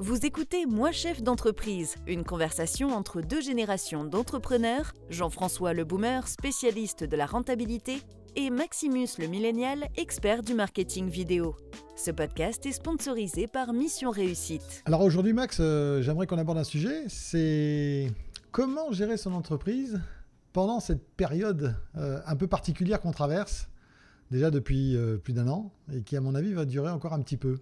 Vous écoutez Moi chef d'entreprise, une conversation entre deux générations d'entrepreneurs, Jean-François le boomer, spécialiste de la rentabilité, et Maximus le millénial, expert du marketing vidéo. Ce podcast est sponsorisé par Mission Réussite. Alors aujourd'hui Max, euh, j'aimerais qu'on aborde un sujet, c'est comment gérer son entreprise pendant cette période euh, un peu particulière qu'on traverse, déjà depuis euh, plus d'un an, et qui à mon avis va durer encore un petit peu.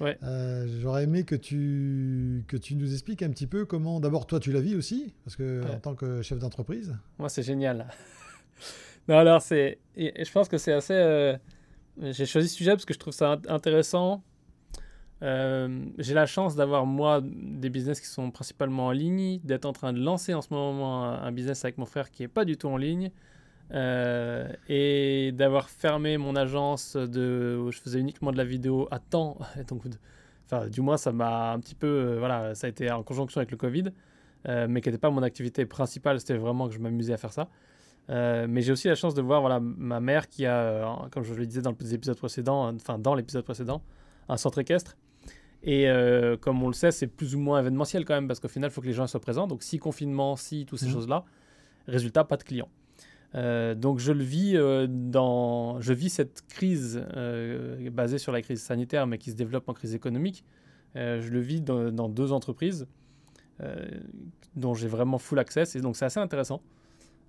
Ouais. Euh, J'aurais aimé que tu, que tu nous expliques un petit peu comment. D'abord, toi, tu la vis aussi, parce que Ouais. en tant que chef d'entreprise. Moi, c'est génial. non, alors, c'est. je pense que c'est assez. euh, J'ai choisi ce sujet parce que je trouve ça int- intéressant. Euh, J'ai la chance d'avoir, moi, des business qui sont principalement en ligne, d'être en train de lancer en ce moment un, un business avec mon frère qui n'est pas du tout en ligne. Euh, et d'avoir fermé mon agence de, où je faisais uniquement de la vidéo à temps. Donc, enfin, du moins, ça m'a un petit peu. euh, voilà, ça a été en conjonction avec le Covid, euh, mais qui n'était pas mon activité principale. C'était vraiment que je m'amusais à faire ça. Mais j'ai aussi la chance de voir voilà, ma mère qui a, comme je le disais dans les épisodes précédents, enfin dans l'épisode précédent, un centre équestre. Et comme on le sait, c'est plus ou moins événementiel quand même, parce qu'au final, il faut que les gens soient présents. Donc si confinement, si toutes ces Mhm. choses-là, résultat, pas de clients. Euh, donc je le vis euh, dans, je vis cette crise euh, basée sur la crise sanitaire, mais qui se développe en crise économique. Je le vis dans, deux entreprises dont j'ai vraiment full access, et donc c'est assez intéressant.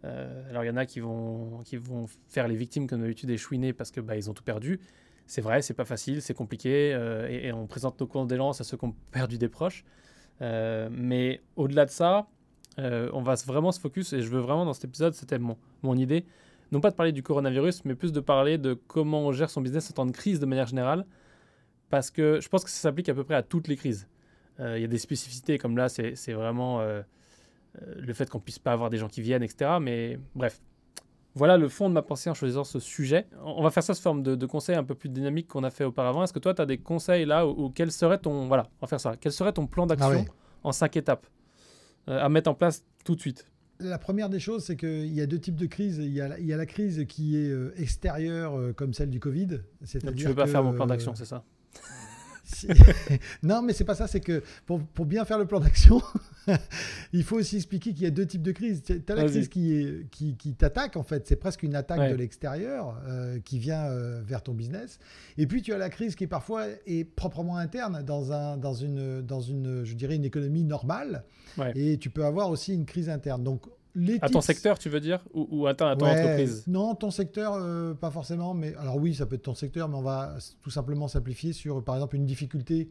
Alors il y en a qui vont, qui vont faire les victimes comme d'habitude et chouiner parce que bah, ils ont tout perdu. C'est vrai, c'est pas facile, c'est compliqué, et, et on présente nos condoléances à ceux qui ont perdu des proches. Mais au-delà de ça, euh, on va vraiment se focus, et je veux vraiment dans cet épisode, c'était mon, mon idée, non pas de parler du coronavirus, mais plus de parler de comment on gère son business en temps de crise de manière générale, parce que je pense que ça s'applique à peu près à toutes les crises. Euh, Il y a des spécificités, comme là, c'est vraiment euh, le fait qu'on puisse pas avoir des gens qui viennent, etc. Mais bref, voilà le fond de ma pensée en choisissant ce sujet. On va faire ça sous forme de, de conseils un peu plus dynamiques qu'on a fait auparavant. Est-ce que toi, tu as des conseils là, ou, ou quel serait ton... Voilà, on va faire ça. Quel serait ton plan d'action Ah en cinq étapes? À mettre en place tout de suite La première des choses, c'est qu'il y a deux types de crises. Il y a, la- il y a la crise qui est euh, extérieure, euh, comme celle du Covid. Donc, tu veux pas que, faire mon plan euh, d'action, c'est ça? Si- non, mais c'est pas ça. C'est que pour, pour bien faire le plan d'action, il faut aussi expliquer qu'il y a deux types de crises. Tu as la crise qui, est, qui, qui t'attaque, en fait. C'est presque une attaque Ouais. de l'extérieur euh, qui vient euh, vers ton business. Et puis, tu as la crise qui, parfois, est proprement interne dans, un, dans, une, dans une, je dirais, une économie normale. Ouais. Et tu peux avoir aussi une crise interne. Donc, les À ton tips- secteur, tu veux dire Ou, ou à ton, à ton Ouais, entreprise Non, ton secteur, euh, pas forcément. Mais alors oui, ça peut être ton secteur, mais on va tout simplement simplifier sur, par exemple, une difficulté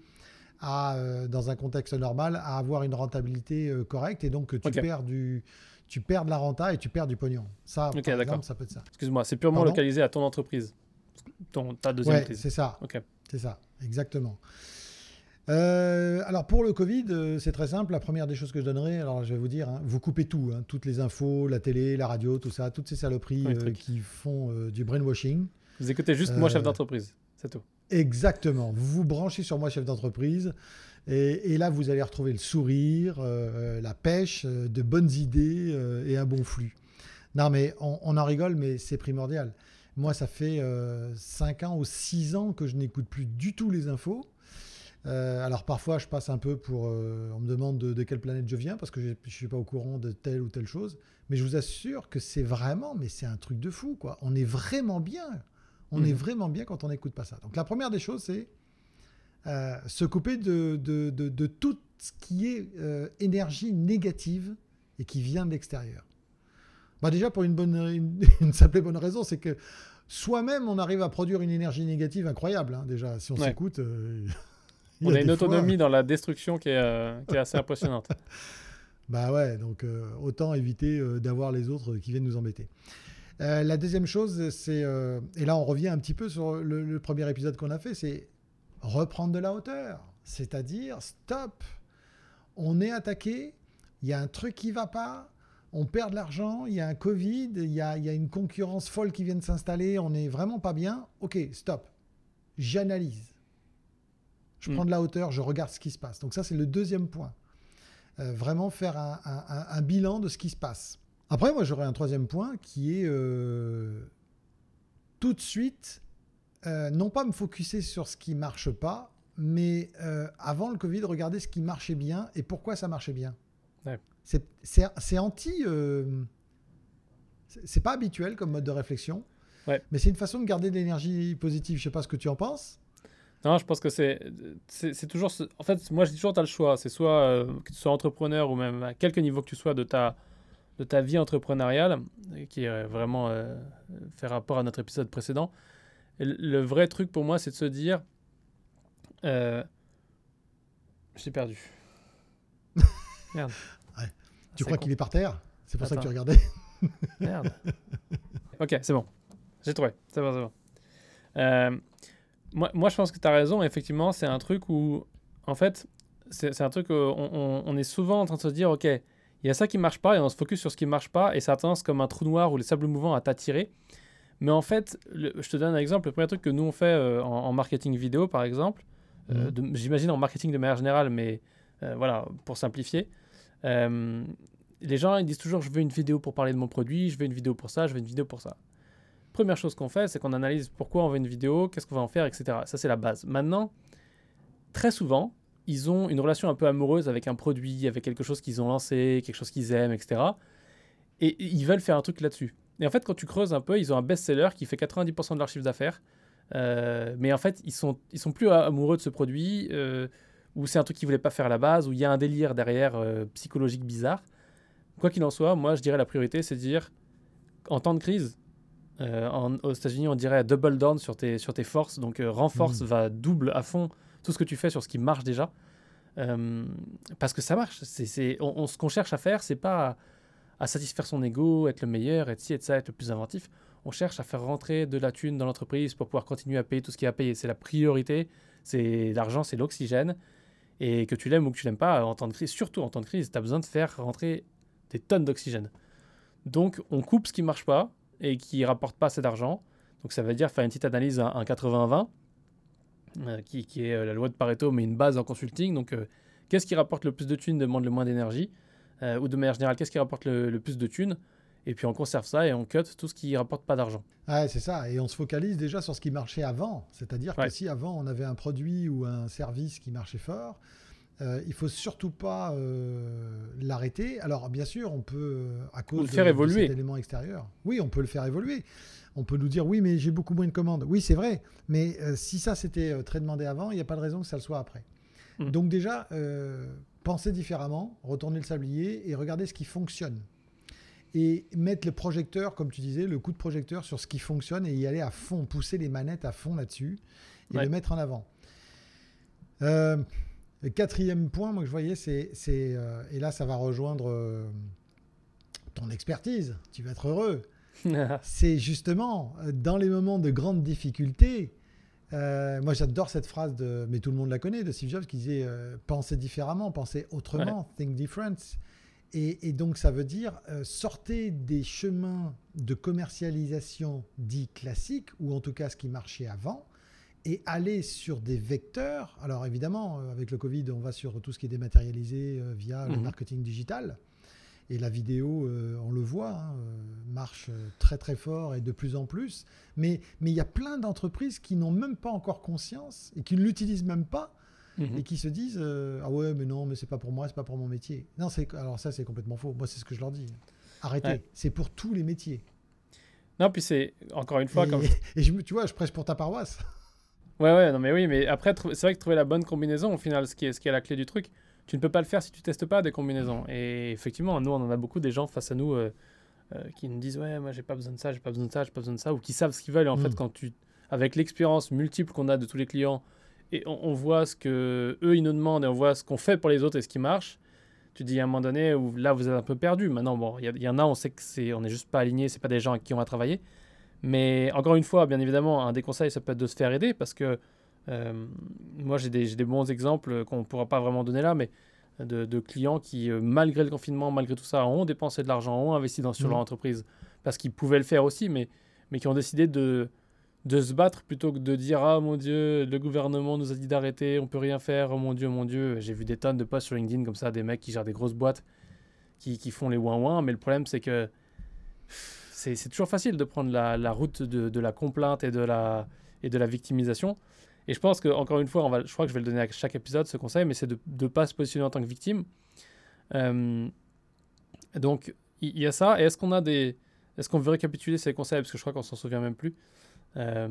à, euh, dans un contexte normal, à avoir une rentabilité euh, correcte, et donc que tu perds du, tu perds de la renta et tu perds du pognon. Ça, par exemple, ça peut être ça. Excuse-moi, c'est purement Pardon? localisé à ton entreprise. Ton, ta deuxième Ouais, c'est ça. C'est ça, exactement. Euh, alors pour le Covid, euh, c'est très simple. La première des choses que je donnerais, alors je vais vous dire, hein, vous coupez tout, hein, toutes les infos, la télé, la radio, tout ça, toutes ces saloperies euh, qui font du brainwashing. Vous écoutez juste moi, chef d'entreprise. C'est tout. Exactement. Vous vous branchez sur moi, chef d'entreprise. Et, et là, vous allez retrouver le sourire, la pêche, de bonnes idées et un bon flux. Non, mais on, on en rigole, mais c'est primordial. Moi, ça fait 5 ans ou 6 ans que je n'écoute plus du tout les infos. Euh, alors parfois, je passe un peu pour... euh, on me demande de, de quelle planète je viens parce que je ne suis pas au courant de telle ou telle chose. Mais je vous assure que c'est vraiment, mais c'est un truc de fou, quoi. On est vraiment bien. On Mhm. est vraiment bien quand on n'écoute pas ça. Donc la première des choses, c'est euh, se couper de, de, de- tout ce qui est énergie négative et qui vient de l'extérieur. Bah déjà, pour une, bonne, une, une simple et bonne raison, c'est que soi-même, on arrive à produire une énergie négative incroyable. hein, déjà, si on s'écoute. On a une des fois- autonomie dans la destruction qui est, euh, qui est assez impressionnante. Bah ouais, donc euh, autant éviter euh, d'avoir les autres qui viennent nous embêter. La deuxième chose, c'est, et là on revient un petit peu sur le, le premier épisode qu'on a fait, c'est reprendre de la hauteur. C'est-à-dire, stop, on est attaqué, il y a un truc qui va pas, on perd de l'argent, il y a un Covid, il y a, il y a une concurrence folle qui vient de s'installer, on n'est vraiment pas bien. Ok, stop, j'analyse. Je Mm. prends de la hauteur, je regarde ce qui se passe. Donc ça, c'est le deuxième point. Euh, vraiment faire un, un- un- un bilan de ce qui se passe. Après, moi, j'aurais un troisième point qui est euh, tout de suite, euh, non pas me focuser sur ce qui marche pas, mais avant le Covid, regardez ce qui marchait bien et pourquoi ça marchait bien. Ouais. C'est- anti. c'est- c'est pas habituel comme mode de réflexion. Ouais. Mais c'est une façon de garder de l'énergie positive. Je sais pas ce que tu en penses. Non, je pense que c'est c'est c'est toujours. ce- En fait, moi, je dis toujours, tu as le choix. C'est soit euh, que tu sois entrepreneur ou même à quelque niveau que tu sois de ta, de ta vie entrepreneuriale, qui est vraiment euh, fait rapport à notre épisode précédent. Et le- vrai truc pour moi, c'est de se dire. Euh, je t'ai perdu. Merde. Ouais. C'est Tu crois con. qu'il est par terre? C'est pour ça que tu regardais. Merde. ok, c'est bon. J'ai trouvé. C'est bon, c'est bon. Euh, moi, moi, je pense que tu as raison. Effectivement, c'est un truc où, en fait, c'est un truc où on, on- on est souvent en train de se dire, OK, il y a ça qui marche pas et on se focus sur ce qui marche pas et ça a tendance comme un trou noir ou les sables mouvants à t'attirer. Mais en fait, le- je te donne un exemple. Le premier truc que nous on fait euh, en, en marketing vidéo, par exemple, euh, Mhm. j'imagine en marketing de manière générale, mais euh, voilà, pour simplifier, euh, les gens ils disent toujours je veux une vidéo pour parler de mon produit, je veux une vidéo pour ça, je veux une vidéo pour ça. Première chose qu'on fait, c'est qu'on analyse pourquoi on veut une vidéo, qu'est-ce qu'on va en faire, etc. Ça, c'est la base. Maintenant, très souvent, ils ont une relation un peu amoureuse avec un produit, avec quelque chose qu'ils ont lancé, quelque chose qu'ils aiment, etc. Et ils veulent faire un truc là-dessus. Et en fait, quand tu creuses un peu, ils ont un best-seller qui fait 90% de leur chiffre d'affaires. Euh, mais en fait, ils sont, ils sont plus amoureux de ce produit, euh, ou c'est un truc qu'ils voulaient pas faire à la base, ou il y a un délire derrière euh, psychologique bizarre. Quoi qu'il en soit, moi, je dirais la priorité, c'est de dire, en temps de crise, euh, en- aux États-Unis, on dirait double down sur tes, sur tes forces. Donc, euh, renforce, Mhm. va double à fond tout ce que tu fais sur ce qui marche déjà. Euh, parce que ça marche. C'est, c'est- on, on- ce qu'on cherche à faire, c'est pas à, à satisfaire son ego, être le meilleur, être ci, être ça, être le plus inventif. On cherche à faire rentrer de la thune dans l'entreprise pour pouvoir continuer à payer tout ce qu'il y a à payer. C'est la priorité. C'est l'argent, c'est l'oxygène. Et que tu l'aimes ou que tu l'aimes pas, en temps de crise, surtout en temps de crise, tu as besoin de faire rentrer des tonnes d'oxygène. Donc, on coupe ce qui marche pas et qui rapporte pas assez d'argent. Donc, ça veut dire faire une petite analyse, un 80-20, euh, qui, qui est euh, la loi de Pareto, mais une base en consulting. Donc, euh, qu'est-ce qui rapporte le plus de thunes demande le moins d'énergie Euh, Ou de manière générale, qu'est-ce qui rapporte le, le plus de thunes Et puis, on conserve ça et on cut tout ce qui rapporte pas d'argent. Ouais, c'est ça. Et on se focalise déjà sur ce qui marchait avant. C'est-à-dire Ouais. que si avant on avait un produit ou un service qui marchait fort, euh, il faut surtout pas euh, l'arrêter. Alors bien sûr, on peut euh, à cause le faire de, évoluer. cet élément extérieur. Oui, on peut le faire évoluer. On peut nous dire oui, mais j'ai beaucoup moins de commandes. Oui, c'est vrai. Mais euh, si ça c'était très demandé avant, il n'y a pas de raison que ça le soit après. Mm. Donc déjà, pensez différemment, retournez le sablier et regardez ce qui fonctionne et mettre le projecteur, comme tu disais, le coup de projecteur sur ce qui fonctionne et y aller à fond, pousser les manettes à fond là-dessus et Ouais. le mettre en avant. Euh, le quatrième point, moi que je voyais, c'est, euh, et là ça va rejoindre euh, ton expertise, tu vas être heureux, c'est justement euh, dans les moments de grande difficulté. euh, moi, j'adore cette phrase de, mais tout le monde la connaît, de Steve Jobs qui disait pensez différemment, pensez autrement, think different. Et, et donc, ça veut dire sortez des chemins de commercialisation dits classiques, ou en tout cas ce qui marchait avant, et allez sur des vecteurs. Alors, évidemment, euh, avec le Covid, on va sur tout ce qui est dématérialisé euh, via le Mhm. marketing digital. Et la vidéo, euh, on le voit, hein, marche très très fort et de plus en plus. Mais mais il y a plein d'entreprises qui n'ont même pas encore conscience et qui ne l'utilisent même pas Mhm. et qui se disent euh, ah ouais mais non mais c'est pas pour moi, c'est pas pour mon métier. Non c'est alors ça c'est complètement faux. Moi c'est ce que je leur dis. Arrêtez. Ouais. C'est pour tous les métiers. Non, puis c'est encore une fois, et, comme et je, tu vois, je prêche pour ta paroisse. Ouais, ouais, non, mais oui, mais après, c'est vrai que trouver la bonne combinaison, au final, ce qui est, ce qui est la clé du truc, tu ne peux pas le faire si tu testes pas des combinaisons. Et effectivement, nous, on en a beaucoup des gens face à nous euh, euh, qui nous disent Ouais, moi, j'ai pas besoin de ça, j'ai pas besoin de ça, j'ai pas besoin de ça, ou qui savent ce qu'ils veulent. Et en Mm. fait, quand tu, avec l'expérience multiple qu'on a de tous les clients, et on, on voit ce que eux ils nous demandent et on voit ce qu'on fait pour les autres et ce qui marche, tu dis à un moment donné où là, vous êtes un peu perdu. Maintenant, bon, il y, a- il y en a, on sait que c'est, on n'est juste pas aligné, c'est pas des gens avec qui on va travailler. Mais encore une fois, bien évidemment, un des conseils, ça peut être de se faire aider parce que euh, moi, j'ai des, des bons exemples qu'on ne pourra pas vraiment donner là, mais de, de clients qui, euh, malgré le confinement, malgré tout ça, ont dépensé de l'argent, ont investi dans, sur Mhm. leur entreprise parce qu'ils pouvaient le faire aussi, mais, mais qui ont décidé de, de se battre plutôt que de dire Ah mon Dieu, le gouvernement nous a dit d'arrêter, on peut rien faire, oh mon Dieu, mon Dieu. J'ai vu des tonnes de posts sur LinkedIn comme ça, des mecs qui gèrent des grosses boîtes qui, qui font les ouin-ouin, mais le problème c'est que c'est toujours facile de prendre la, la route de, de la complainte et de la, et de la victimisation. Et je pense que encore une fois, on va, je crois que je vais le donner à chaque épisode ce conseil, mais c'est de ne pas se positionner en tant que victime. Euh, donc il y, a ça. Et est-ce qu'on a des, est-ce qu'on veut récapituler ces conseils? Parce que je crois qu'on s'en souvient même plus. Euh,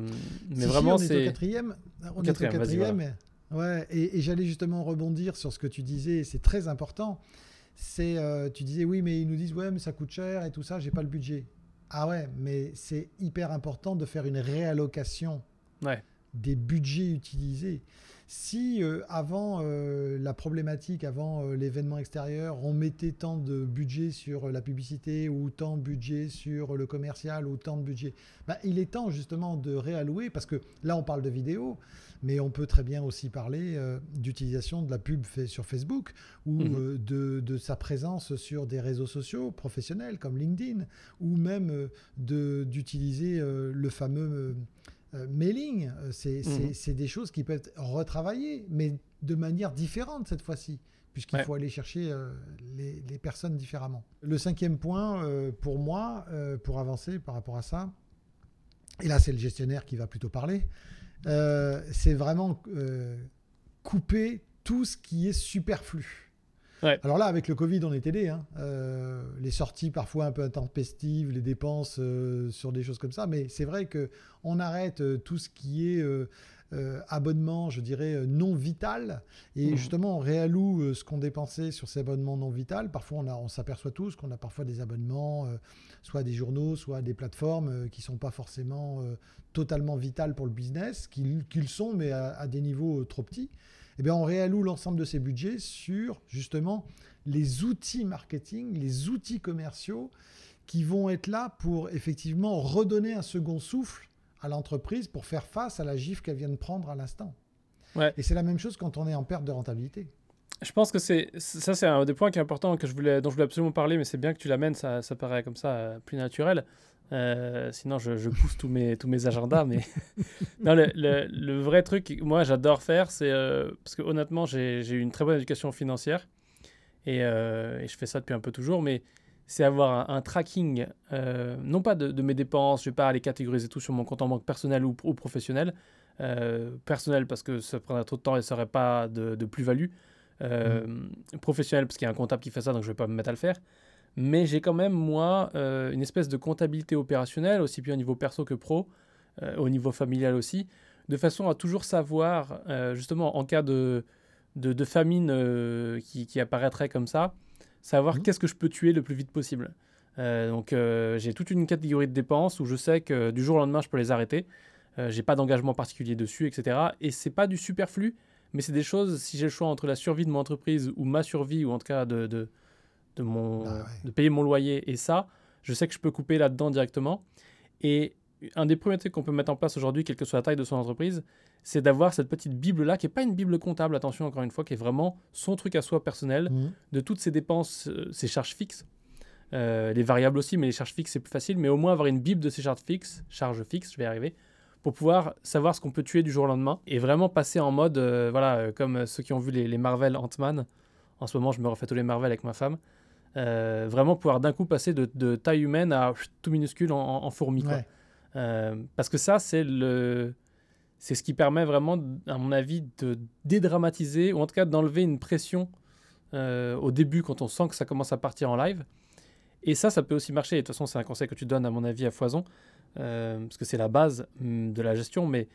mais vraiment, c'est. au quatrième. On est au quatrième. Ouais. Et, j'allais justement rebondir sur ce que tu disais. C'est très important. C'est, euh, tu disais oui, mais ils nous disent ouais, mais ça coûte cher et tout ça. J'ai pas le budget. Ah ouais, mais c'est hyper important de faire une réallocation des budgets utilisés. Si euh, avant euh, la problématique, avant euh, l'événement extérieur, on mettait tant de budget sur la publicité ou tant de budget sur le commercial ou tant de budget, bah, il est temps justement de réallouer parce que là on parle de vidéo, mais on peut très bien aussi parler d'utilisation de la pub fait sur Facebook ou mhm. de, de, sa présence sur des réseaux sociaux professionnels comme LinkedIn ou même d'utiliser le fameux euh, mailing, euh, mhm. c'est des choses qui peuvent être retravaillées, mais de manière différente cette fois-ci, puisqu'il faut aller chercher euh, les, personnes différemment. Le cinquième point, pour moi, pour avancer par rapport à ça, et là c'est le gestionnaire qui va plutôt parler, c'est vraiment couper tout ce qui est superflu. Alors là, avec le Covid, on est aidé. Hein. Euh, les sorties parfois un peu intempestives, les dépenses euh, sur des choses comme ça. Mais c'est vrai que on arrête euh, tout ce qui est abonnement, je dirais, non vital. Et mmh. justement, on réalloue ce qu'on dépensait sur ces abonnements non vital. Parfois, on, on s'aperçoit tous qu'on a parfois des abonnements, soit des journaux, soit des plateformes qui ne sont pas forcément totalement vitales pour le business, qu'ils sont, mais à des niveaux trop petits eh bien, on réalloue l'ensemble de ces budgets sur justement les outils marketing, les outils commerciaux qui vont être là pour effectivement redonner un second souffle à l'entreprise pour faire face à la gifle qu'elle vient de prendre à l'instant. Et c'est la même chose quand on est en perte de rentabilité. Je pense que c'est ça, c'est un des points qui est important que je voulais, dont je voulais absolument parler, mais c'est bien que tu l'amènes, ça, ça paraît comme ça euh, plus naturel. Euh, sinon, je, pousse tous mes, tous mes agendas. Mais non, le, le, vrai truc, moi, j'adore faire, c'est euh, parce que honnêtement, j'ai eu une très bonne éducation financière et, euh, et, je fais ça depuis un peu toujours. Mais c'est avoir un, tracking, non pas de, mes dépenses, je vais pas aller catégoriser tout sur mon compte en banque personnel ou, professionnel. personnel parce que ça prendrait trop de temps et ça n'aurait pas de, de plus-value. Mmh. Professionnel parce qu'il y a un comptable qui fait ça, donc je ne vais pas me mettre à le faire mais j'ai quand même, moi, euh, une espèce de comptabilité opérationnelle, aussi bien au niveau perso que pro, euh, au niveau familial aussi, de façon à toujours savoir, euh, justement, en cas de, de, famine qui, qui, apparaîtrait comme ça, savoir mmh. qu'est-ce que je peux tuer le plus vite possible. donc, j'ai toute une catégorie de dépenses où je sais que du jour au lendemain, je peux les arrêter. j'ai pas d'engagement particulier dessus, etc. Et c'est pas du superflu, mais c'est des choses, si j'ai le choix entre la survie de mon entreprise ou ma survie, ou en tout cas de, de de, mon, bah de payer mon loyer et ça, je sais que je peux couper là-dedans directement. Et un des premiers trucs qu'on peut mettre en place aujourd'hui, quelle que soit la taille de son entreprise, c'est d'avoir cette petite Bible-là, qui n'est pas une Bible comptable, attention encore une fois, qui est vraiment son truc à soi personnel, mmh. de toutes ses dépenses, euh, ses charges fixes. Euh, les variables aussi, mais les charges fixes, c'est plus facile. Mais au moins avoir une Bible de ses charges fixes, charges fixes, je vais y arriver, pour pouvoir savoir ce qu'on peut tuer du jour au lendemain et vraiment passer en mode, euh, voilà, comme ceux qui ont vu les, les Marvel Ant-Man. En ce moment, je me refais tous les Marvel avec ma femme. Euh, vraiment pouvoir d'un coup passer de, taille humaine à tout minuscule en, fourmi. Euh, parce que ça, c'est le. C'est ce qui permet vraiment, à mon avis, de dédramatiser, ou en tout cas d'enlever une pression euh, au début quand on sent que ça commence à partir en live. Et ça, ça peut aussi marcher. de toute façon, c'est un conseil que tu donnes, à mon avis, à foison, parce que c'est la base hum, de la gestion, mais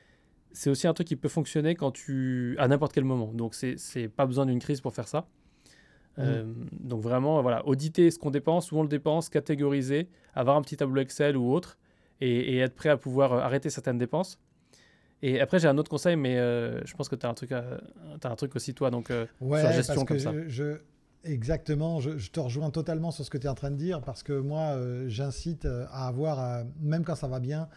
c'est aussi un truc qui peut fonctionner quand tu à n'importe quel moment. Donc, c'est pas besoin d'une crise pour faire ça. Mm. Euh, donc vraiment, voilà, auditer ce qu'on dépense, où on le dépense, catégoriser, avoir un petit tableau Excel ou autre, et, être prêt à pouvoir euh, arrêter certaines dépenses. Et après, j'ai un autre conseil, mais euh, je pense que tu as, un truc as un truc aussi, toi, donc ouais, sur gestion comme ça. Je, exactement, je, te rejoins totalement sur ce que tu es en train de dire, parce que moi, j'incite à avoir, même quand ça va bien,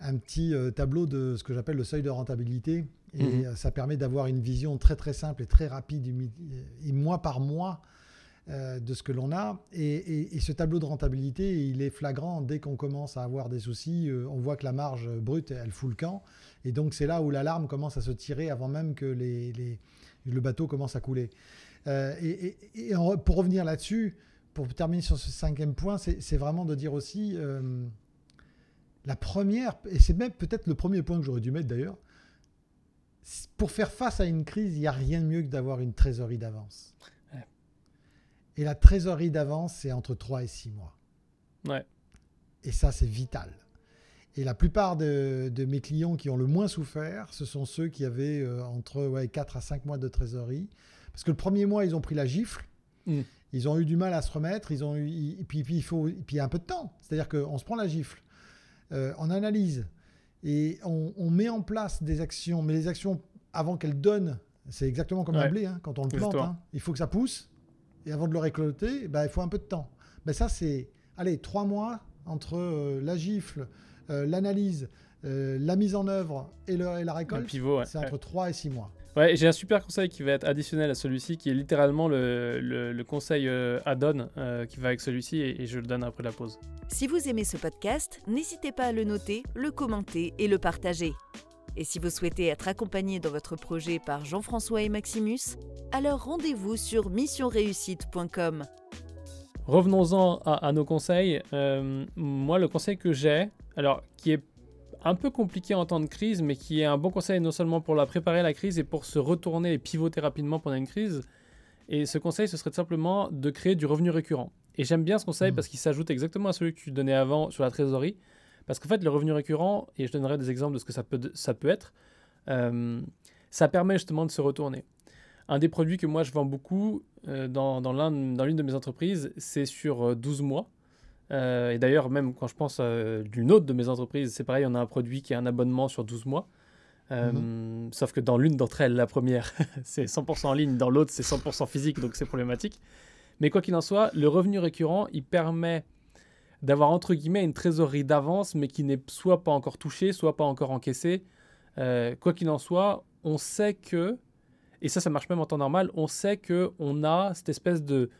un petit tableau de ce que j'appelle le seuil de rentabilité et mhm. euh, ça permet d'avoir une vision très très simple et très rapide, et mois par mois, euh, de ce que l'on a. Et, ce tableau de rentabilité, il est flagrant dès qu'on commence à avoir des soucis. Euh, on voit que la marge brute, elle fout le camp. Et donc c'est là où l'alarme commence à se tirer avant même que les, le bateau commence à couler. et, pour revenir là-dessus, pour terminer sur ce cinquième point, c'est vraiment de dire aussi... la première, et c'est même peut-être le premier point que j'aurais dû mettre d'ailleurs, pour faire face à une crise, il n'y a rien de mieux que d'avoir une trésorerie d'avance. Et la trésorerie d'avance, c'est entre 3 et 6 mois. Ouais. Et ça, c'est vital. Et la plupart de, mes clients qui ont le moins souffert, ce sont ceux qui avaient euh, entre ouais, 4 à 5 mois de trésorerie. Parce que le premier mois, ils ont pris la gifle. Mm. Ils ont eu du mal à se remettre. Ils ont eu, et puis, puis, il faut, puis il y a un peu de temps. C'est-à-dire qu'on se prend la gifle, euh, on analyse et on, met en place des actions. Mais les actions, avant qu'elles donnent, c'est exactement comme un blé. Hein, quand on le plante, hein. il faut que ça pousse. Et avant de le récolter, bah, il faut un peu de temps. Mais ça, c'est, allez, trois mois entre euh, la gifle, euh, l'analyse, euh, la mise en œuvre et, la récolte, c'est entre 3 et 6 mois. Ouais, j'ai un super conseil qui va être additionnel à celui-ci, qui est littéralement le, conseil euh, add-on qui va avec celui-ci, et, je le donne après la pause. Si vous aimez ce podcast, n'hésitez pas à le noter, le commenter et le partager. Et si vous souhaitez être accompagné dans votre projet par Jean-François et Maximus, alors rendez-vous sur missionreussite.com. Revenons-en à, nos conseils. moi, le conseil que j'ai, alors qui est un peu compliqué en temps de crise, mais qui est un bon conseil non seulement pour la préparer la crise et pour se retourner et pivoter rapidement pendant une crise. Et ce conseil, ce serait simplement de créer du revenu récurrent. Et j'aime bien ce conseil mmh. parce qu'il s'ajoute exactement à celui que tu donnais avant sur la trésorerie. Parce qu'en fait, le revenu récurrent, et je donnerai des exemples de ce que ça peut, ça peut être, euh, ça permet justement de se retourner. Un des produits que moi je vends beaucoup euh, dans, dans l'une de mes entreprises, c'est sur 12 euh, mois. Euh, et d'ailleurs, même quand je pense euh, d'une autre de mes entreprises, c'est pareil, on a un produit qui est un abonnement sur 12 mois. Euh, mhm. Sauf que dans l'une d'entre elles, la première, c'est 100% en ligne, dans l'autre, c'est 100% physique, donc c'est problématique. Mais quoi qu'il en soit, le revenu récurrent, il permet d'avoir entre guillemets une trésorerie d'avance, mais qui n'est soit pas encore touchée, soit pas encore encaissée. quoi qu'il en soit, on sait que, et ça, ça marche même en temps normal, on sait que on a cette espèce de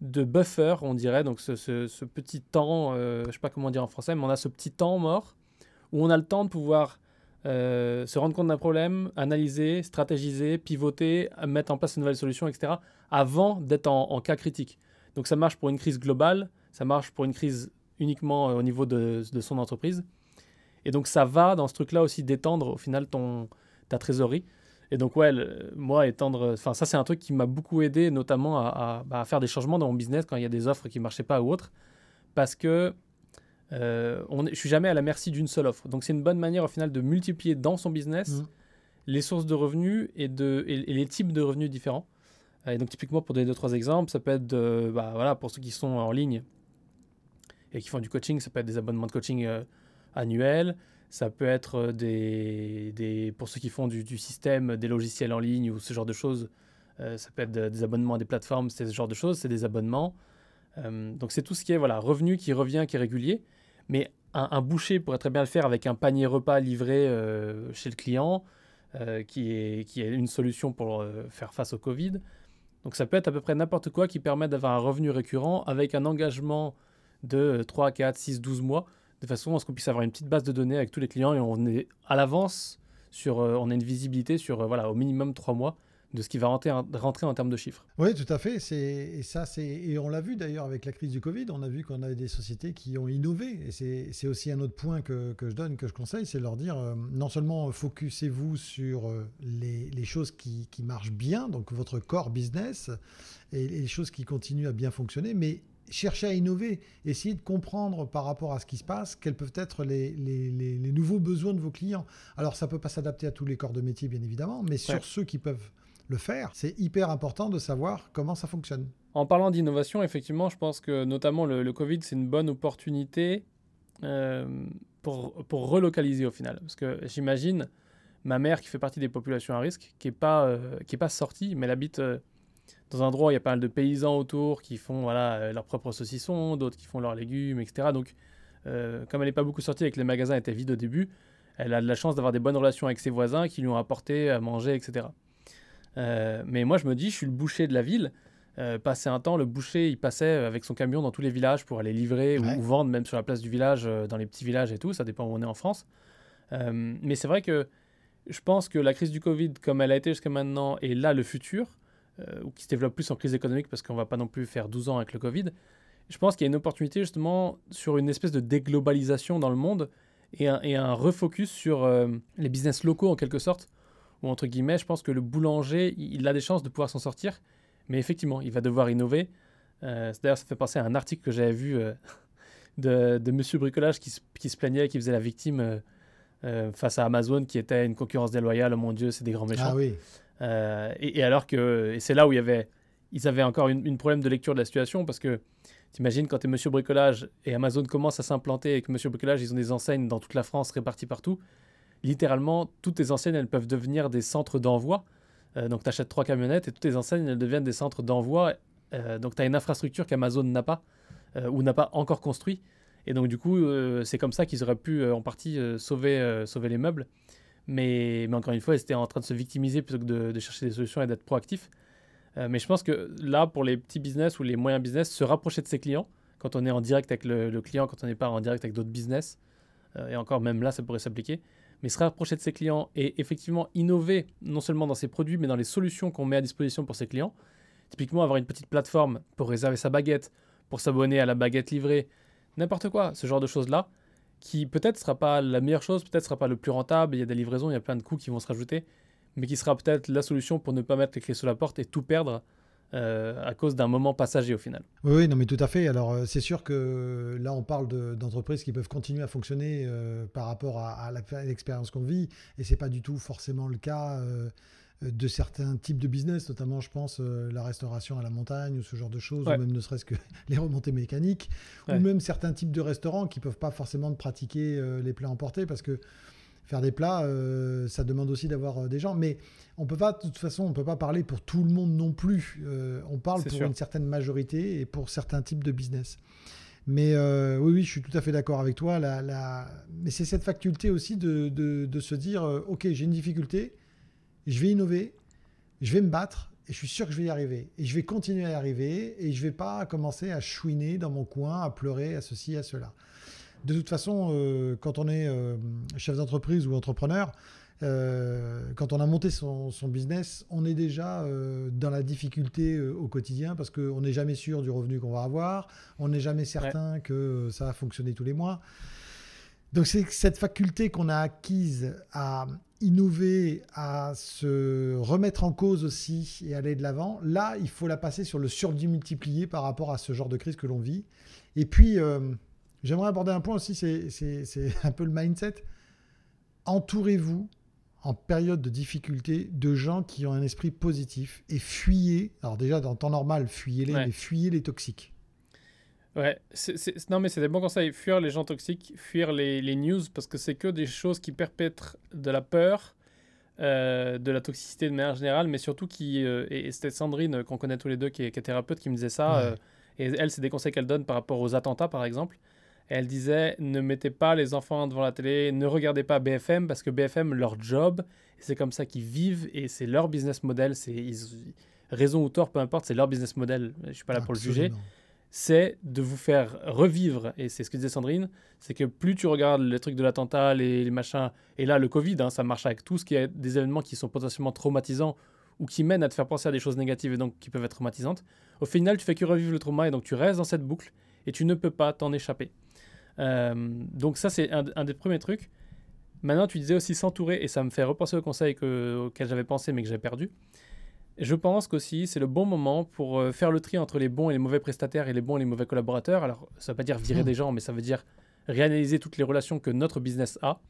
de buffer, on dirait, donc ce, petit temps, euh, je ne sais pas comment dire en français, mais on a ce petit temps mort où on a le temps de pouvoir euh, se rendre compte d'un problème, analyser, stratégiser, pivoter, mettre en place une nouvelle solution, etc., avant d'être en, cas critique. Donc ça marche pour une crise globale, ça marche pour une crise uniquement euh, au niveau de, de, son entreprise. Et donc ça va dans ce truc-là aussi d'étendre au final ton, ta trésorerie. Et donc, ouais, moi, étendre. Enfin, ça, c'est un truc qui m'a beaucoup aidé, notamment à, bah, faire des changements dans mon business quand il y a des offres qui ne marchaient pas ou autre. Parce que euh, on, je suis jamais à la merci d'une seule offre. Donc, c'est une bonne manière, au final, de multiplier dans son business mmh. les sources de revenus et, de, et, les types de revenus différents. Et donc, typiquement, pour donner deux, trois exemples, ça peut être, de, bah, voilà, pour ceux qui sont en ligne et qui font du coaching, ça peut être des abonnements de coaching euh, annuels. Ça peut être euh, des, pour ceux qui font du, système, des logiciels en ligne ou ce genre de choses. Euh, ça peut être des abonnements à des plateformes, c'est ce genre de choses, c'est des abonnements. Euh, donc c'est tout ce qui est voilà, revenu qui revient, qui est régulier. Mais un, boucher pourrait très bien le faire avec un panier repas livré chez le client, qui, est, qui est une solution pour faire face au Covid. Donc ça peut être à peu près n'importe quoi qui permet d'avoir un revenu récurrent avec un engagement de 3, 4, 6, 12 mois de façon à ce qu'on puisse avoir une petite base de données avec tous les clients et on est à l'avance sur, euh, on a une visibilité sur euh, voilà au minimum trois mois de ce qui va rentrer, en termes de chiffres. Oui, tout à fait. et ça, c'est et on l'a vu d'ailleurs avec la crise du Covid. On a vu qu'on avait des sociétés qui ont innové. Et c'est aussi un autre point que, que, je donne, que je conseille, c'est leur dire euh, non seulement focussez-vous sur les, les, choses qui, qui, marchent bien, donc votre core business et les choses qui continuent à bien fonctionner, mais chercher à innover, essayer de comprendre par rapport à ce qui se passe quels peuvent être les, les, nouveaux besoins de vos clients. Alors ça ne peut pas s'adapter à tous les corps de métier bien évidemment, mais sur ceux qui peuvent le faire, c'est hyper important de savoir comment ça fonctionne. En parlant d'innovation, effectivement, je pense que notamment le, Covid, c'est une bonne opportunité euh, pour, pour relocaliser au final. Parce que j'imagine ma mère qui fait partie des populations à risque, qui n'est pas, euh, qui est pas sortie, mais elle habite... Euh, dans un endroit où il y a pas mal de paysans autour qui font voilà, euh, leurs propres saucissons, d'autres qui font leurs légumes, etc. Donc, euh, comme elle n'est pas beaucoup sortie et que les magasins étaient vides au début, elle a de la chance d'avoir des bonnes relations avec ses voisins qui lui ont apporté à manger, etc. Euh, mais moi, je me dis, je suis le boucher de la ville. Euh, passer un temps, le boucher, il passait avec son camion dans tous les villages pour aller livrer ou, ou, vendre, même sur la place du village, dans les petits villages et tout. Ça dépend où on est en France. mais c'est vrai que je pense que la crise du Covid, comme elle a été jusqu'à maintenant, est là le futur. Euh, ou qui se développe plus en crise économique parce qu'on va pas non plus faire 12 ans avec le Covid. Je pense qu'il y a une opportunité justement sur une espèce de déglobalisation dans le monde et un, refocus sur euh, les business locaux en quelque sorte, où, entre guillemets, je pense que le boulanger, il a des chances de pouvoir s'en sortir. Mais effectivement, il va devoir innover. Euh, D'ailleurs, ça fait penser à un article que j'avais vu de, de, Monsieur Bricolage qui se, qui se, plaignait, qui faisait la victime face à Amazon, qui était une concurrence déloyale. Oh mon Dieu, c'est des grands méchants. Ah oui. Euh, et, alors que, c'est là où il y avait, ils avaient encore une, problème de lecture de la situation parce que t'imagines quand tu es Monsieur Bricolage et Amazon commence à s'implanter et que Monsieur Bricolage, ils ont des enseignes dans toute la France réparties partout. Littéralement, toutes tes enseignes, elles peuvent devenir des centres d'envoi. Euh, donc, tu achètes trois camionnettes et toutes tes enseignes, elles deviennent des centres d'envoi. Euh, donc, tu as une infrastructure qu'Amazon n'a pas euh, ou n'a pas encore construit. Et donc, du coup, euh, c'est comme ça qu'ils auraient pu en partie sauver, sauver les meubles. Mais, encore une fois, ils étaient en train de se victimiser plutôt que de, chercher des solutions et d'être proactifs. mais je pense que là, pour les petits business ou les moyens business, se rapprocher de ses clients, quand on est en direct avec le, le client, quand on n'est pas en direct avec d'autres business, et encore même là, ça pourrait s'appliquer, mais se rapprocher de ses clients et effectivement innover non seulement dans ses produits, mais dans les solutions qu'on met à disposition pour ses clients. Typiquement, avoir une petite plateforme pour réserver sa baguette, pour s'abonner à la baguette livrée, n'importe quoi, ce genre de choses-là, qui peut-être sera pas la meilleure chose, peut-être sera pas le plus rentable, il y a des livraisons, il y a plein de coûts qui vont se rajouter, mais qui sera peut-être la solution pour ne pas mettre les clés sous la porte et tout perdre euh, à cause d'un moment passager au final. Oui, non, mais tout à fait. Alors, euh, c'est sûr que là, on parle d'entreprises qui peuvent continuer à fonctionner euh, par rapport à, à l'expérience qu'on vit, et c'est pas du tout forcément le cas euh, de certains types de business, notamment, je pense, euh, la restauration à la montagne ou ce genre de choses, Ouais. ou même ne serait-ce que les remontées mécaniques, Ouais. ou même certains types de restaurants qui peuvent pas forcément pratiquer euh, les plats emportés parce que faire des plats, euh, ça demande aussi d'avoir des gens. Mais on peut pas, de toute façon, on peut pas parler pour tout le monde non plus. On parle pour sûr. une certaine majorité et pour certains types de business. Mais euh, oui, oui, je suis tout à fait d'accord avec toi. La, la... Mais c'est cette faculté aussi de, de, de se dire, euh, ok, j'ai une difficulté, je vais innover, je vais me battre. Et je suis sûr que je vais y arriver. Et je vais continuer à y arriver. Et je vais pas commencer à chouiner dans mon coin, à pleurer, à ceci, à cela. De toute façon, euh, quand on est euh, chef d'entreprise ou entrepreneur, euh, quand on a monté son, son business, on est déjà euh, dans la difficulté euh, au quotidien parce qu'on n'est jamais sûr du revenu qu'on va avoir, on n'est jamais certain que ça va fonctionner tous les mois. Donc c'est cette faculté qu'on a acquise à innover, à se remettre en cause aussi et aller de l'avant. Là, il faut la passer sur le surdémultiplier par rapport à ce genre de crise que l'on vit. Et puis, euh, j'aimerais aborder un point aussi, c'est- un peu le mindset. Entourez-vous en période de difficulté de gens qui ont un esprit positif et fuyez, alors déjà dans le temps normal, fuyez-les, Ouais. mais fuyez les toxiques. Ouais, c'est- non mais c'est des bons conseils. Fuir les gens toxiques, fuir les, les news, parce que c'est que des choses qui perpètrent de la peur, euh, de la toxicité de manière générale, mais surtout qui... euh, et et c'était Sandrine, euh, qu'on connaît tous les deux, qui est, qui est thérapeute, qui me disait ça. Ouais. euh, et elle, c'est des conseils qu'elle donne par rapport aux attentats, par exemple. Et elle disait, ne mettez pas les enfants devant la télé, ne regardez pas BFM, parce que BFM, leur job, c'est comme ça qu'ils vivent, et c'est leur business model, c'est... Raison ou tort, peu importe, c'est leur business model. Je suis pas là pour le juger. C'est de vous faire revivre, et c'est ce que disait Sandrine, c'est que plus tu regardes les trucs de l'attentat, les, les machins, et là le Covid, hein, ça marche avec tout ce qui est des événements qui sont potentiellement traumatisants ou qui mènent à te faire penser à des choses négatives et donc qui peuvent être traumatisantes, au final tu fais que revivre le trauma et donc tu restes dans cette boucle et tu ne peux pas t'en échapper. Euh, donc ça c'est un, des premiers trucs. Maintenant tu disais aussi s'entourer, et ça me fait repenser au conseil que, auquel j'avais pensé mais que j'ai perdu. Je pense qu'aussi, c'est le bon moment pour euh, faire le tri entre les bons et les mauvais prestataires et les bons et les mauvais collaborateurs. Alors, ça ne veut pas dire virer Hmm. des gens, mais ça veut dire réanalyser toutes les relations que notre business a.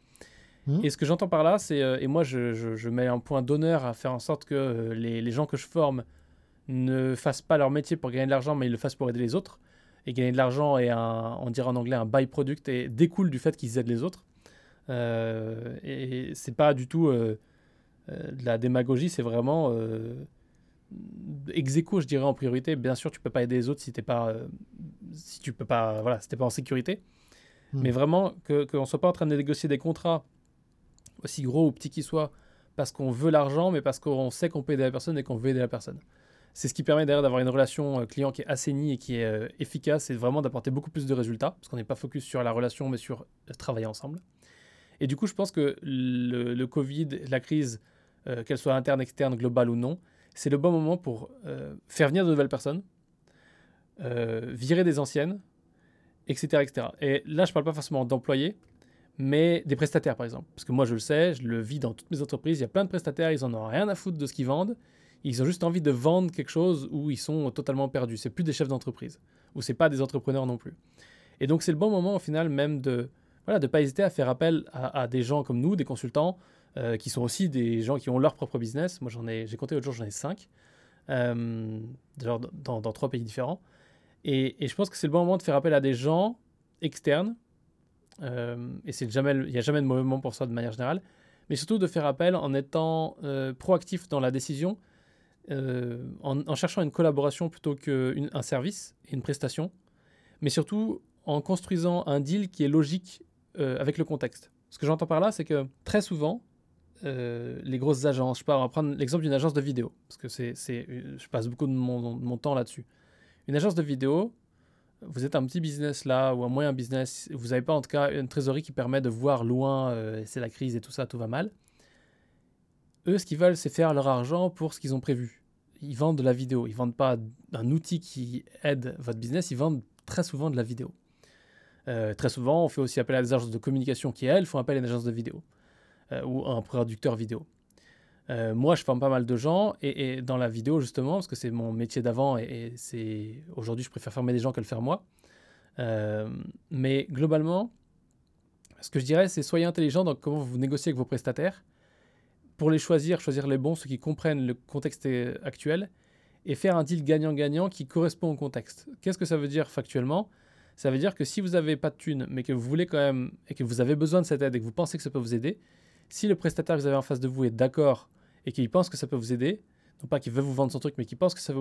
Hmm. Et ce que j'entends par là, c'est, euh, et moi je, je- je mets un point d'honneur à faire en sorte que euh, les, les gens que je forme ne fassent pas leur métier pour gagner de l'argent, mais ils le fassent pour aider les autres. Et gagner de l'argent est un, on dirait en anglais, un byproduct et découle du fait qu'ils aident les autres. Euh, et c'est pas du tout euh, de la démagogie, c'est vraiment euh, ex aequo, je dirais en priorité. Bien sûr, tu peux pas aider les autres si t'es pas, euh, si tu peux pas, voilà, si t'es pas en sécurité. Hmm. Mais vraiment que qu'on soit pas en train de négocier des contrats aussi gros ou petits qu'ils soient parce qu'on veut l'argent, mais parce qu'on sait qu'on peut aider la personne et qu'on veut aider la personne. C'est ce qui permet derrière d'avoir une relation euh, client qui est assainie et qui est euh, efficace et vraiment d'apporter beaucoup plus de résultats, parce qu'on n'est pas focus sur la relation, mais sur euh, travailler ensemble. Et du coup, je pense que le, le Covid, la crise, euh, qu'elle soit interne, externe, globale ou non, c'est le bon moment pour euh, faire venir de nouvelles personnes, euh, virer des anciennes, etc., etc. Et là, je ne parle pas forcément d'employés, mais des prestataires par exemple. Parce que moi je le sais, je le vis dans toutes mes entreprises, il y a plein de prestataires, ils en ont rien à foutre de ce qu'ils vendent, ils ont juste envie de vendre quelque chose où ils sont totalement perdus. C'est plus des chefs d'entreprise, ou c'est pas des entrepreneurs non plus. Et donc c'est le bon moment au final même de voilà de pas hésiter à faire appel à, des gens comme nous, des consultants, euh, qui sont aussi des gens qui ont leur propre business. Moi j'en ai, j'ai compté l'autre jour, j'en ai cinq, euh, dans, trois pays différents. Et, je pense que c'est le bon moment de faire appel à des gens externes euh, et c'est jamais, il n'y a jamais de mauvais moment pour ça de manière générale, mais surtout de faire appel en étant euh, proactif dans la décision, euh, en, cherchant une collaboration plutôt qu'un service et une prestation, mais surtout en construisant un deal qui est logique avec le contexte. Ce que j'entends par là, c'est que très souvent, les grosses agences, je sais on va prendre l'exemple d'une agence de vidéo, parce que c'est, je passe beaucoup de mon, temps là-dessus. Une agence de vidéo, vous êtes un petit business là ou un moyen business, vous n'avez pas en tout cas une trésorerie qui permet de voir loin, euh, c'est la crise et tout ça, tout va mal. Eux, ce qu'ils veulent, c'est faire leur argent pour ce qu'ils ont prévu. Ils vendent de la vidéo, ils vendent pas un outil qui aide votre business, ils vendent très souvent de la vidéo. Euh, très souvent, on fait aussi appel à des agences de communication qui, elles, font appel à une agence de vidéo euh, ou un producteur vidéo. Euh, moi, je forme pas mal de gens et, dans la vidéo, justement, parce que c'est mon métier d'avant et, c'est aujourd'hui, je préfère former des gens que le faire moi. Euh, mais globalement, ce que je dirais, c'est soyez intelligent dans comment vous négociez avec vos prestataires pour les choisir, choisir les bons, ceux qui comprennent le contexte actuel et faire un deal gagnant-gagnant qui correspond au contexte. Qu'est-ce que ça veut dire factuellement? Ça veut dire que si vous n'avez pas de thunes, mais que vous voulez quand même et que vous avez besoin de cette aide et que vous pensez que ça peut vous aider, si le prestataire que vous avez en face de vous est d'accord et qu'il pense que ça peut vous aider, non pas qu'il veut vous vendre son truc, mais qu'il pense que ça,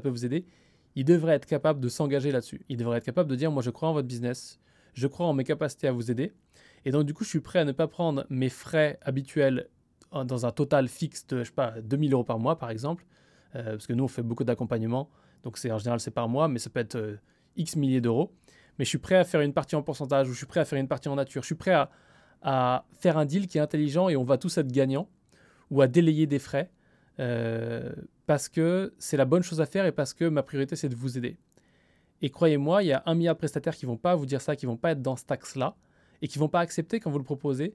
peut vous aider, il devrait être capable de s'engager là-dessus. Il devrait être capable de dire, moi je crois en votre business, je crois en mes capacités à vous aider, et donc du coup je suis prêt à ne pas prendre mes frais habituels dans un total fixe de, je sais pas, 2000 euros par mois par exemple, euh, parce que nous on fait beaucoup d'accompagnement, donc c'est en général c'est par mois, mais ça peut être euh, X milliers d'euros, mais je suis prêt à faire une partie en pourcentage, ou je suis prêt à faire une partie en nature, je suis prêt à, à faire un deal qui est intelligent et on va tous être gagnants ou à délayer des frais euh, parce que c'est la bonne chose à faire et parce que ma priorité c'est de vous aider. Et croyez-moi, il y a un milliard de prestataires qui vont pas vous dire ça, qui vont pas être dans ce taxe-là et qui vont pas accepter quand vous le proposez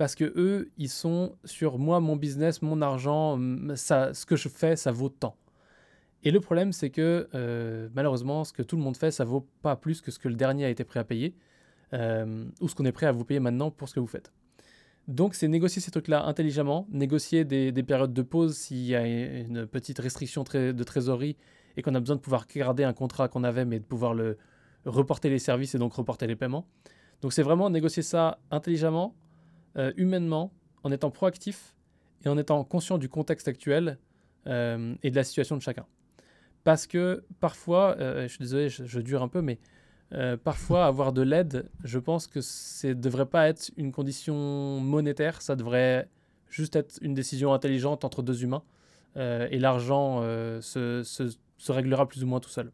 parce que eux, ils sont sur moi, mon business, mon argent, ça, ce que je fais, ça vaut tant. Et le problème, c'est que euh, malheureusement, ce que tout le monde fait, ça vaut pas plus que ce que le dernier a été prêt à payer euh, ou ce qu'on est prêt à vous payer maintenant pour ce que vous faites. Donc, c'est négocier ces trucs-là intelligemment, négocier des, périodes de pause s'il y a une petite restriction de trésorerie et qu'on a besoin de pouvoir garder un contrat qu'on avait, mais de pouvoir le reporter les services et donc reporter les paiements. Donc, c'est vraiment négocier ça intelligemment, euh, humainement, en étant proactif et en étant conscient du contexte actuel euh, et de la situation de chacun. Parce que parfois, euh, je suis désolé, je, dure un peu, mais euh, parfois, avoir de l'aide, je pense que ça devrait pas être une condition monétaire, ça devrait juste être une décision intelligente entre deux humains. Euh, et l'argent euh, se, se, réglera plus ou moins tout seul.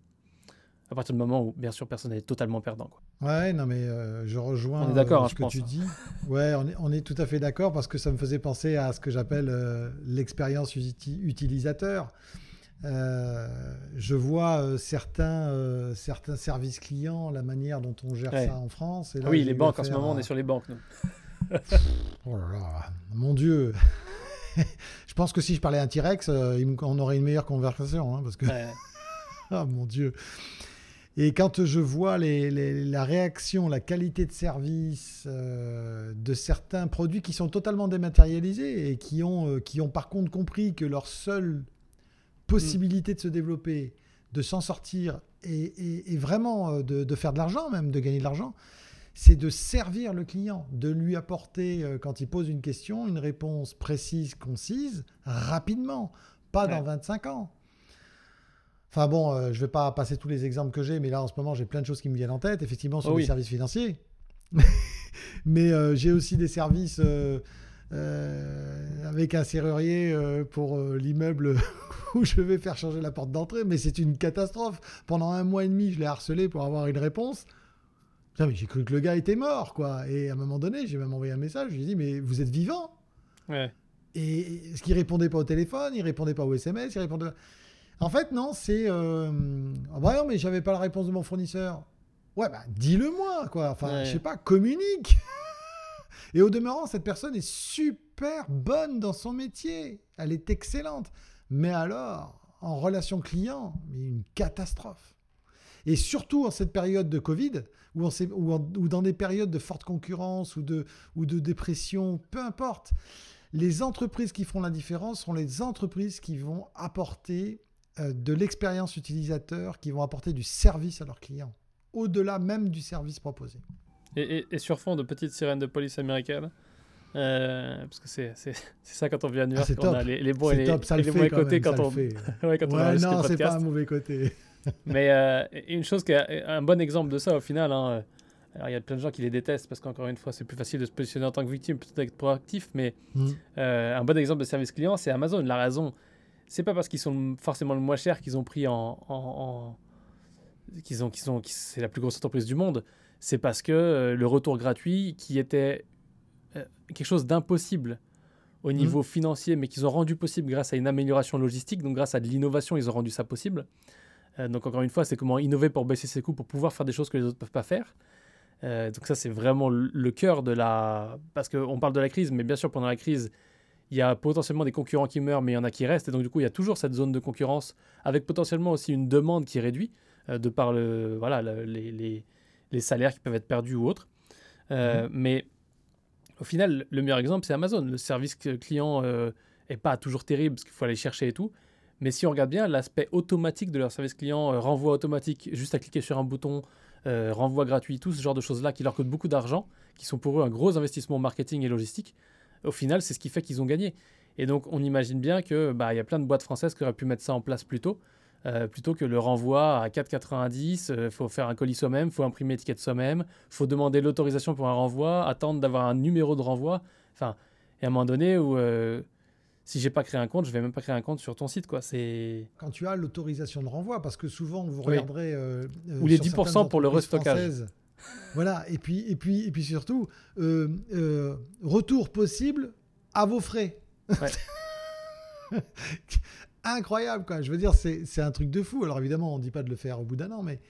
À partir du moment où, bien sûr, personne n'est totalement perdant. Quoi. Ouais, non, mais je rejoins on est d'accord, hein, ce que tu dis. Ouais, on est, on est, tout à fait d'accord parce que ça me faisait penser à ce que j'appelle l'expérience utilisateur. Euh, je vois euh, certains, euh, certains services clients, la manière dont on gère ça en France. Et ah oui, les banques, en ce moment, on est sur les banques. oh là là, mon Dieu. je pense que si je parlais un T-Rex, on aurait une meilleure conversation. Hein, parce que... ah mon Dieu. Et quand je vois les, la réaction, la qualité de service de certains produits qui sont totalement dématérialisés et qui ont, qui ont par contre compris que leur seul possibilité de se développer, de s'en sortir et, vraiment euh, de, faire de l'argent même, de gagner de l'argent, c'est de servir le client, de lui apporter, euh, quand il pose une question, une réponse précise, concise, rapidement, pas dans 25 ans. Enfin bon, euh, je ne vais pas passer tous les exemples que j'ai, mais là en ce moment j'ai plein de choses qui me viennent en tête, effectivement sur oh les services financiers. mais j'ai aussi des services avec un serrurier pour l'immeuble où je vais faire changer la porte d'entrée, mais c'est une catastrophe. Pendant un mois et demi, je l'ai harcelé pour avoir une réponse. J'ai cru que le gars était mort, quoi. Et à un moment donné, j'ai même envoyé un message. Je lui ai dit, mais vous êtes vivant ouais. Et ce qu'il répondait pas au téléphone, il répondait pas au SMS, il répondait. En fait, non, c'est. Euh... Ah bah non, mais j'avais pas la réponse de mon fournisseur. Ouais, bah dis-le moi, quoi. Enfin, je sais pas, communique. Et au demeurant, cette personne est super bonne dans son métier. Elle est excellente. Mais alors, en relation client, une catastrophe. Et surtout en cette période de Covid, ou, dans des périodes de forte concurrence ou de, ou de dépression, peu importe, les entreprises qui feront la différence sont les entreprises qui vont apporter euh, de l'expérience utilisateur, qui vont apporter du service à leurs clients, au-delà même du service proposé. Et, sur fond de petites sirènes de police américaine, euh, parce que c'est ça quand on vient à New ah, York, on a les, bons et les, top, ça les mauvais côtés quand, on... ouais, quand on ouais, non, c'est pas un mauvais côté. Mais euh, une chose qui est un bon exemple de ça au final, hein, alors il y a plein de gens qui les détestent parce qu'encore une fois c'est plus facile de se positionner en tant que victime plutôt d'être proactif, mais mm. un bon exemple de service client c'est Amazon. La raison, c'est pas parce qu'ils sont forcément le moins cher qu'ils ont pris en, en, qu'ils ont, qu'ils ont, c'est la plus grosse entreprise du monde. C'est parce que euh, le retour gratuit, qui était euh, quelque chose d'impossible au mhm. niveau financier, mais qu'ils ont rendu possible grâce à une amélioration logistique, donc grâce à de l'innovation, ils ont rendu ça possible. Euh, donc encore une fois, c'est comment innover pour baisser ses coûts, pour pouvoir faire des choses que les autres ne peuvent pas faire. donc ça, c'est vraiment le cœur de la... Parce qu'on parle de la crise, mais bien sûr, pendant la crise, il y a potentiellement des concurrents qui meurent, mais il y en a qui restent. Et donc, du coup, il y a toujours cette zone de concurrence avec potentiellement aussi une demande qui réduit euh, de par le, voilà, les, les, salaires qui peuvent être perdus ou autres. Euh, mhm. Mais au final, le meilleur exemple, c'est Amazon. Le service client n'est euh, pas toujours terrible parce qu'il faut aller chercher et tout. Mais si on regarde bien, l'aspect automatique de leur service client, renvoi automatique, juste à cliquer sur un bouton, renvoi gratuit, tout ce genre de choses-là qui leur coûtent beaucoup d'argent, qui sont pour eux un gros investissement marketing et logistique, au final, c'est ce qui fait qu'ils ont gagné. Et donc, on imagine bien que bah, y a plein de boîtes françaises qui auraient pu mettre ça en place plus tôt. Euh, plutôt que le renvoi à 4,90, il euh, faut faire un colis soi-même, il faut imprimer l'étiquette soi-même, il faut demander l'autorisation pour un renvoi, attendre d'avoir un numéro de renvoi. Enfin, et à un moment donné où euh, si j'ai pas créé un compte, je vais même pas créer un compte sur ton site. Quoi. C'est... Quand tu as l'autorisation de renvoi, parce que souvent vous regarderez... Ou les 10% pour le restockage. Voilà, et puis, et puis, et puis surtout, euh, euh, retour possible à vos frais. incroyable, quoi. Je veux dire, c'est un truc de fou. Alors évidemment, on ne dit pas de le faire au bout d'un an, mais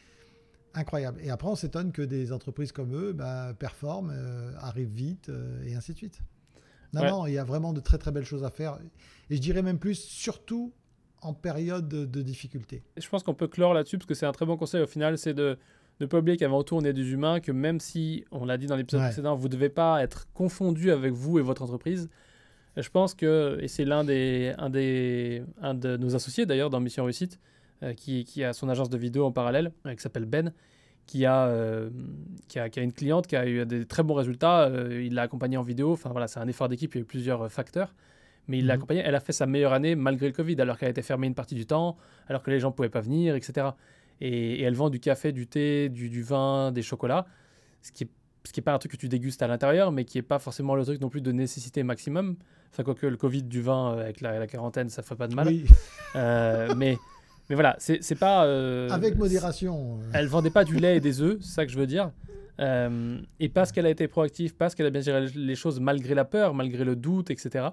incroyable. Et après, on s'étonne que des entreprises comme eux bah, performent, euh, arrivent vite, et ainsi de suite. Non, non, il y a vraiment de très très belles choses à faire. Et je dirais même plus, surtout en période de, de difficulté. Je pense qu'on peut clore là-dessus, parce que c'est un très bon conseil au final, c'est de ne pas oublier qu'avant tout, on est des humains, que même si, on l'a dit dans l'épisode précédent, vous ne devez pas être confondu avec vous et votre entreprise. Je pense que, et c'est l'un des, un des, un de nos associés d'ailleurs dans Mission Réussite, euh, qui, qui, a son agence de vidéo en parallèle, euh, qui s'appelle Ben, qui a, euh, qui a, qui, a, une cliente qui a eu des très bons résultats. il l'a accompagnée en vidéo. Enfin voilà, c'est un effort d'équipe, il y a eu plusieurs facteurs. Mais il l'a mhm. accompagnée. Elle a fait sa meilleure année malgré le Covid, alors qu'elle a été fermée une partie du temps, alors que les gens ne pouvaient pas venir, etc. Et, elle vend du café, du thé, du, vin, des chocolats, ce qui n'est ce qui est pas un truc que tu dégustes à l'intérieur, mais qui n'est pas forcément le truc non plus de nécessité maximum. Enfin, quoique le Covid du vin euh, avec la, quarantaine, ça fait pas de mal. Euh, mais, mais voilà, c'est pas. Euh, avec modération. Elle vendait pas du lait et des œufs, c'est ça que je veux dire. et parce qu'elle a été proactive, parce qu'elle a bien géré les choses malgré la peur, malgré le doute, etc.,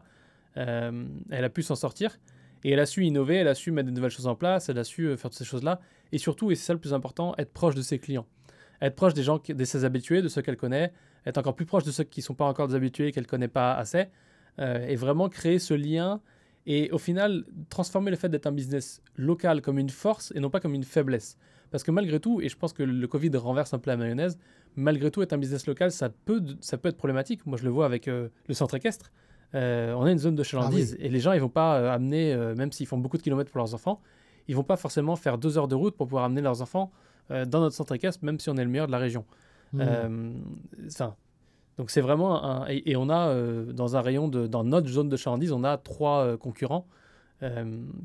elle a pu s'en sortir. Et elle a su innover, elle a su mettre de nouvelles choses en place, elle a su faire toutes ces choses-là. Et surtout, et c'est ça le plus important, être proche de ses clients. Être proche des gens, de ses habitués, de ceux qu'elle connaît, être encore plus proche de ceux qui ne sont pas encore des habitués, qu'elle ne connaît pas assez, euh, et vraiment créer ce lien et au final transformer le fait d'être un business local comme une force et non pas comme une faiblesse. Parce que malgré tout, et je pense que le Covid renverse un peu la mayonnaise, malgré tout, être un business local, ça peut, ça peut être problématique. Moi, je le vois avec euh, le centre équestre. Euh, on a une zone de chalandise ah et les gens, ils vont pas euh, amener, même s'ils font beaucoup de kilomètres pour leurs enfants, ils vont pas forcément faire deux heures de route pour pouvoir amener leurs enfants dans notre centre équestre, même si on est le meilleur de la région. Mmh. donc c'est vraiment un, et, on a dans un rayon de, dans notre zone de chalandise, on a trois concurrents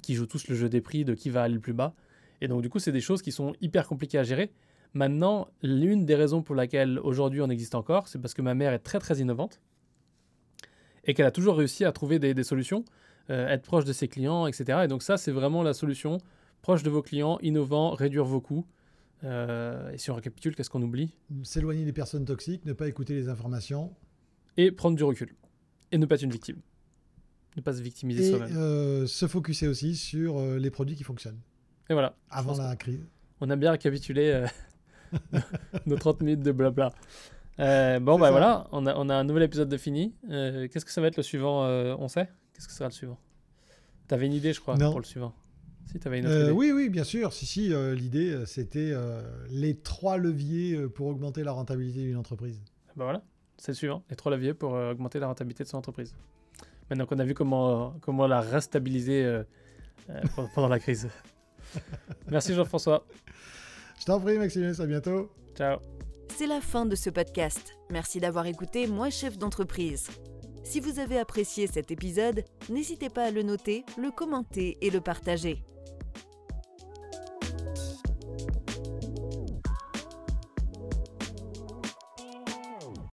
qui jouent tous le jeu des prix de qui va aller le plus bas. Et donc du coup, c'est des choses qui sont hyper compliquées à gérer. Maintenant, l'une des raisons pour laquelle aujourd'hui on existe encore, c'est parce que ma mère est très très innovante et qu'elle a toujours réussi à trouver des, solutions, euh, être proche de ses clients, etc. Et donc ça, c'est vraiment la solution. Proche de vos clients, innovant, réduire vos coûts. Euh, et si on récapitule, qu'est-ce qu'on oublie? S'éloigner des personnes toxiques, ne pas écouter les informations. Et prendre du recul. Et ne pas être une victime. Ne pas se victimiser soi-même. Euh, se focuser aussi sur les produits qui fonctionnent. Et voilà. Avant la crise. On a bien récapitulé nos 30 minutes de blabla. Euh, bon, bah ça. voilà, on a, on a un nouvel épisode de fini. Euh, Qu'est-ce que ça va être le suivant euh, On sait? Qu'est-ce que sera le suivant? T'avais une idée, je crois, Non. pour le suivant. Si, t'avais une autre Euh, idée. oui, oui, bien sûr. Si, si, euh, l'idée, euh, c'était euh, les trois leviers pour augmenter la rentabilité d'une entreprise. Bah voilà, c'est le suivant. Les trois leviers pour euh, augmenter la rentabilité de son entreprise. Maintenant qu'on a vu comment, comment la restabiliser euh, euh, pendant- pendant la crise. Merci Jean-François. Je t'en prie, Maximus, à bientôt. Ciao. C'est la fin de ce podcast. Merci d'avoir écouté Moi chef d'entreprise. Si vous avez apprécié cet épisode, n'hésitez pas à le noter, le commenter et le partager.